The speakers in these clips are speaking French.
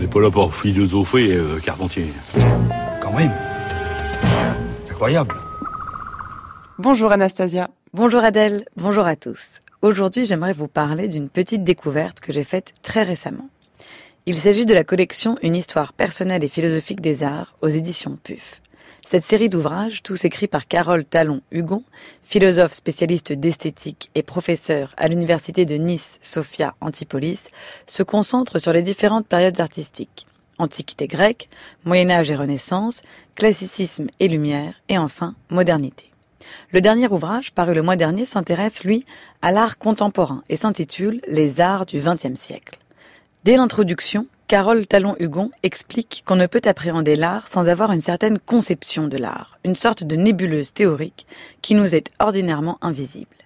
n'est pas là pour philosopher, euh, Carpentier. Quand même. Incroyable. Bonjour Anastasia. Bonjour Adèle, bonjour à tous. Aujourd'hui, j'aimerais vous parler d'une petite découverte que j'ai faite très récemment. Il s'agit de la collection Une histoire personnelle et philosophique des arts aux éditions PUF. Cette série d'ouvrages, tous écrits par Carole Talon-Hugon, philosophe spécialiste d'esthétique et professeur à l'université de Nice Sophia Antipolis, se concentre sur les différentes périodes artistiques. Antiquité grecque, Moyen Âge et Renaissance, classicisme et lumière, et enfin modernité. Le dernier ouvrage, paru le mois dernier, s'intéresse, lui, à l'art contemporain et s'intitule Les arts du XXe siècle. Dès l'introduction, Carole Talon-Hugon explique qu'on ne peut appréhender l'art sans avoir une certaine conception de l'art, une sorte de nébuleuse théorique qui nous est ordinairement invisible.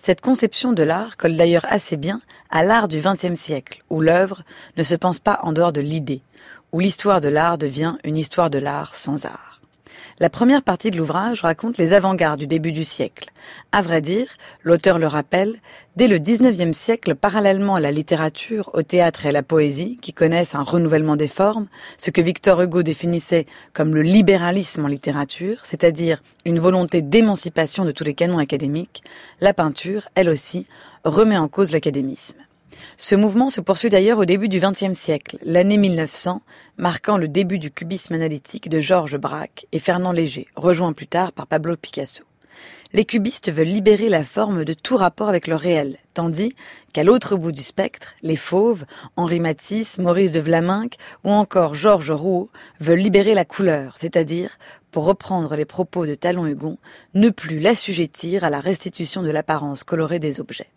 Cette conception de l'art colle d'ailleurs assez bien à l'art du XXe siècle, où l'œuvre ne se pense pas en dehors de l'idée, où l'histoire de l'art devient une histoire de l'art sans art. La première partie de l'ouvrage raconte les avant-gardes du début du siècle. À vrai dire, l'auteur le rappelle, dès le XIXe siècle, parallèlement à la littérature, au théâtre et à la poésie, qui connaissent un renouvellement des formes, ce que Victor Hugo définissait comme le libéralisme en littérature, c'est-à-dire une volonté d'émancipation de tous les canons académiques, la peinture, elle aussi, remet en cause l'académisme. Ce mouvement se poursuit d'ailleurs au début du XXe siècle, l'année 1900, marquant le début du cubisme analytique de Georges Braque et Fernand Léger, rejoint plus tard par Pablo Picasso. Les cubistes veulent libérer la forme de tout rapport avec le réel, tandis qu'à l'autre bout du spectre, les fauves, Henri Matisse, Maurice de Vlaminck ou encore Georges Rouault veulent libérer la couleur, c'est-à-dire, pour reprendre les propos de Talon Hugon, ne plus l'assujettir à la restitution de l'apparence colorée des objets.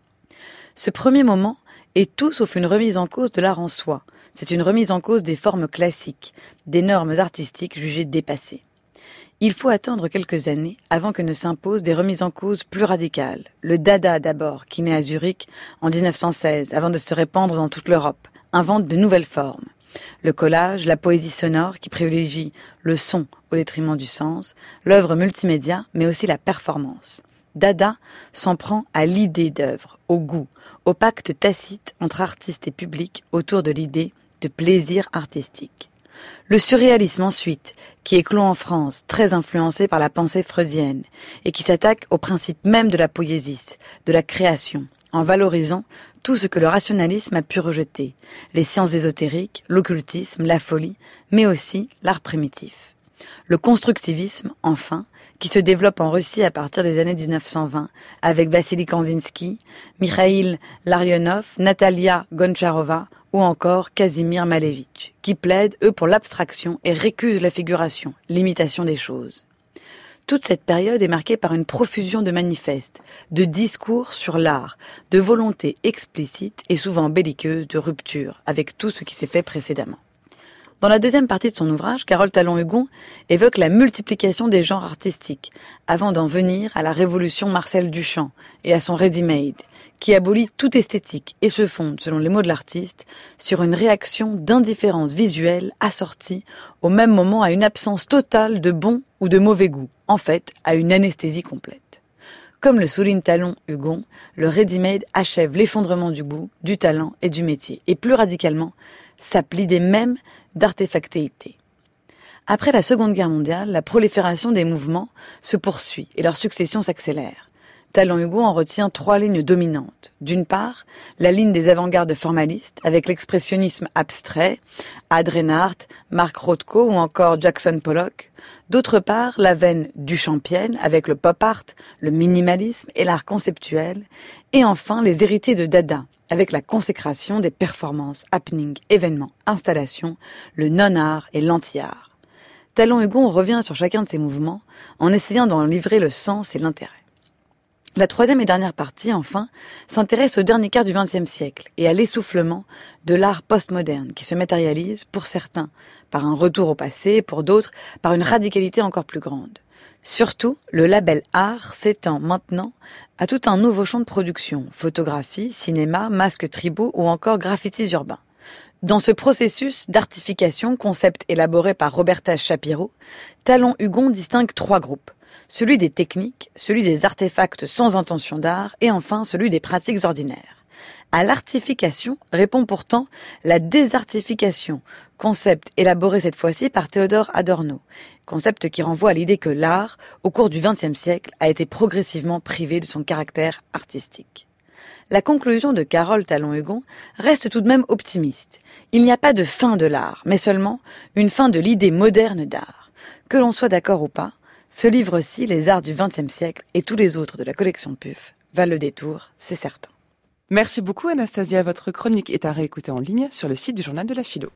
Ce premier moment est tout sauf une remise en cause de l'art en soi. C'est une remise en cause des formes classiques, des normes artistiques jugées dépassées. Il faut attendre quelques années avant que ne s'imposent des remises en cause plus radicales. Le Dada d'abord, qui naît à Zurich en 1916, avant de se répandre dans toute l'Europe, invente de nouvelles formes. Le collage, la poésie sonore qui privilégie le son au détriment du sens, l'œuvre multimédia, mais aussi la performance. Dada s'en prend à l'idée d'œuvre, au goût, au pacte tacite entre artistes et public autour de l'idée de plaisir artistique. Le surréalisme ensuite, qui éclot en France, très influencé par la pensée freudienne, et qui s'attaque au principe même de la poésie, de la création, en valorisant tout ce que le rationalisme a pu rejeter, les sciences ésotériques, l'occultisme, la folie, mais aussi l'art primitif. Le constructivisme, enfin, qui se développe en Russie à partir des années 1920, avec Vassili Kandinsky, Mikhail Larionov, Natalia Goncharova ou encore Kazimir Malevich, qui plaident, eux, pour l'abstraction et récusent la figuration, l'imitation des choses. Toute cette période est marquée par une profusion de manifestes, de discours sur l'art, de volontés explicites et souvent belliqueuses de rupture avec tout ce qui s'est fait précédemment. Dans la deuxième partie de son ouvrage, Carole Talon-Hugon évoque la multiplication des genres artistiques, avant d'en venir à la révolution Marcel Duchamp et à son ready-made, qui abolit toute esthétique et se fonde, selon les mots de l'artiste, sur une réaction d'indifférence visuelle assortie au même moment à une absence totale de bon ou de mauvais goût, en fait à une anesthésie complète. Comme le souligne Talon Hugon, le ready-made achève l'effondrement du goût, du talent et du métier, et plus radicalement, sape l'idée même d'artefactéité. Après la Seconde Guerre mondiale, la prolifération des mouvements se poursuit et leur succession s'accélère. Talon Hugo en retient trois lignes dominantes. D'une part, la ligne des avant-gardes formalistes, avec l'expressionnisme abstrait, Ad Reinhardt, Mark Rothko ou encore Jackson Pollock. D'autre part, la veine du champienne, avec le pop art, le minimalisme et l'art conceptuel. Et enfin, les héritiers de Dada, avec la consécration des performances, happening, événements, installations, le non-art et l'anti-art. Talon Hugon revient sur chacun de ces mouvements en essayant d'en livrer le sens et l'intérêt. La troisième et dernière partie, enfin, s'intéresse au dernier quart du XXe siècle et à l'essoufflement de l'art postmoderne qui se matérialise, pour certains, par un retour au passé, pour d'autres, par une radicalité encore plus grande. Surtout, le label art s'étend maintenant à tout un nouveau champ de production, photographie, cinéma, masques tribaux ou encore graffitis urbains. Dans ce processus d'artification, concept élaboré par Roberta Shapiro, Talon Hugon distingue trois groupes. Celui des techniques, celui des artefacts sans intention d'art et enfin celui des pratiques ordinaires. À l'artification répond pourtant la désartification, concept élaboré cette fois-ci par Théodore Adorno, concept qui renvoie à l'idée que l'art, au cours du XXe siècle, a été progressivement privé de son caractère artistique. La conclusion de Carole Talon-Hugon reste tout de même optimiste. Il n'y a pas de fin de l'art, mais seulement une fin de l'idée moderne d'art. Que l'on soit d'accord ou pas, ce livre-ci, Les arts du XXe siècle et tous les autres de la collection PUF, va le détour, c'est certain. Merci beaucoup Anastasia. Votre chronique est à réécouter en ligne sur le site du Journal de la Philo.